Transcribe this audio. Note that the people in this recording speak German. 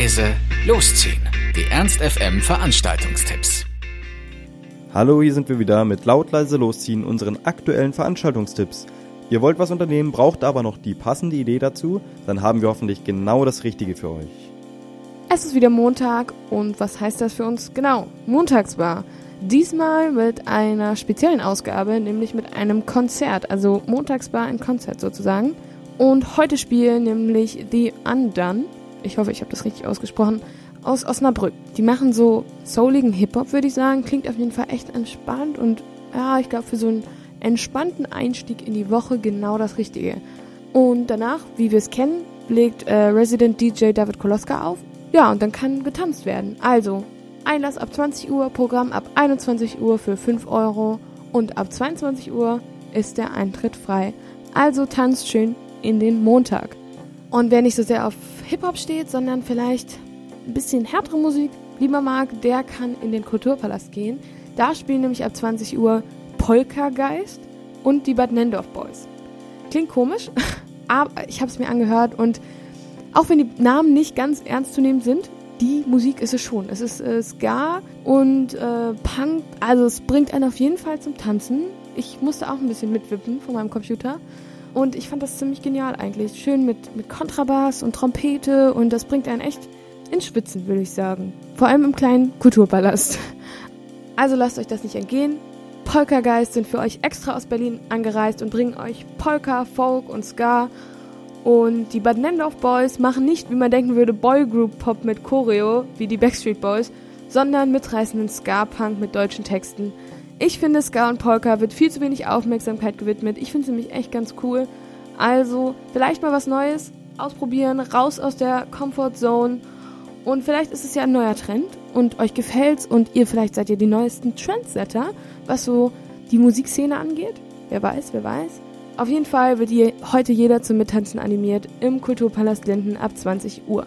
leise, losziehen. Die Ernst FM Veranstaltungstipps. Hallo, hier sind wir wieder mit laut leise losziehen unseren aktuellen Veranstaltungstipps. Ihr wollt was unternehmen, braucht aber noch die passende Idee dazu, dann haben wir hoffentlich genau das Richtige für euch. Es ist wieder Montag und was heißt das für uns? Genau, Montagsbar. Diesmal mit einer speziellen Ausgabe, nämlich mit einem Konzert, also Montagsbar ein Konzert sozusagen. Und heute spielen nämlich The Undone, ich hoffe, ich habe das richtig ausgesprochen, aus Osnabrück. Die machen so souligen Hip-Hop, würde ich sagen. Klingt auf jeden Fall echt entspannt und ja, ich glaube, für so einen entspannten Einstieg in die Woche genau das Richtige. Und danach, wie wir es kennen, legt äh, Resident DJ David Koloska auf. Ja, und dann kann getanzt werden. Also, Einlass ab 20 Uhr, Programm ab 21 Uhr für 5 Euro und ab 22 Uhr ist der Eintritt frei. Also tanzt schön in den Montag. Und wer nicht so sehr auf Hip-Hop steht, sondern vielleicht ein bisschen härtere Musik lieber mag, der kann in den Kulturpalast gehen. Da spielen nämlich ab 20 Uhr Polka-Geist und die Bad Nendorf Boys. Klingt komisch, aber ich habe es mir angehört und auch wenn die Namen nicht ganz ernst zu nehmen sind, die Musik ist es schon. Es ist äh, Ska und äh, Punk, also es bringt einen auf jeden Fall zum Tanzen. Ich musste auch ein bisschen mitwippen von meinem Computer. Und ich fand das ziemlich genial eigentlich. Schön mit, mit Kontrabass und Trompete und das bringt einen echt ins Schwitzen, würde ich sagen. Vor allem im kleinen Kulturpalast. Also lasst euch das nicht entgehen. Polka-Geist sind für euch extra aus Berlin angereist und bringen euch Polka, Folk und Ska. Und die Bad Nendorf Boys machen nicht, wie man denken würde, Boygroup-Pop mit Choreo, wie die Backstreet Boys, sondern mitreißenden Ska-Punk mit deutschen Texten. Ich finde, Ska und Polka wird viel zu wenig Aufmerksamkeit gewidmet. Ich finde es nämlich echt ganz cool. Also, vielleicht mal was Neues ausprobieren, raus aus der Comfort Zone. Und vielleicht ist es ja ein neuer Trend und euch gefällt's und ihr vielleicht seid ihr die neuesten Trendsetter, was so die Musikszene angeht. Wer weiß, wer weiß. Auf jeden Fall wird ihr heute jeder zum Mittanzen animiert im Kulturpalast Linden ab 20 Uhr.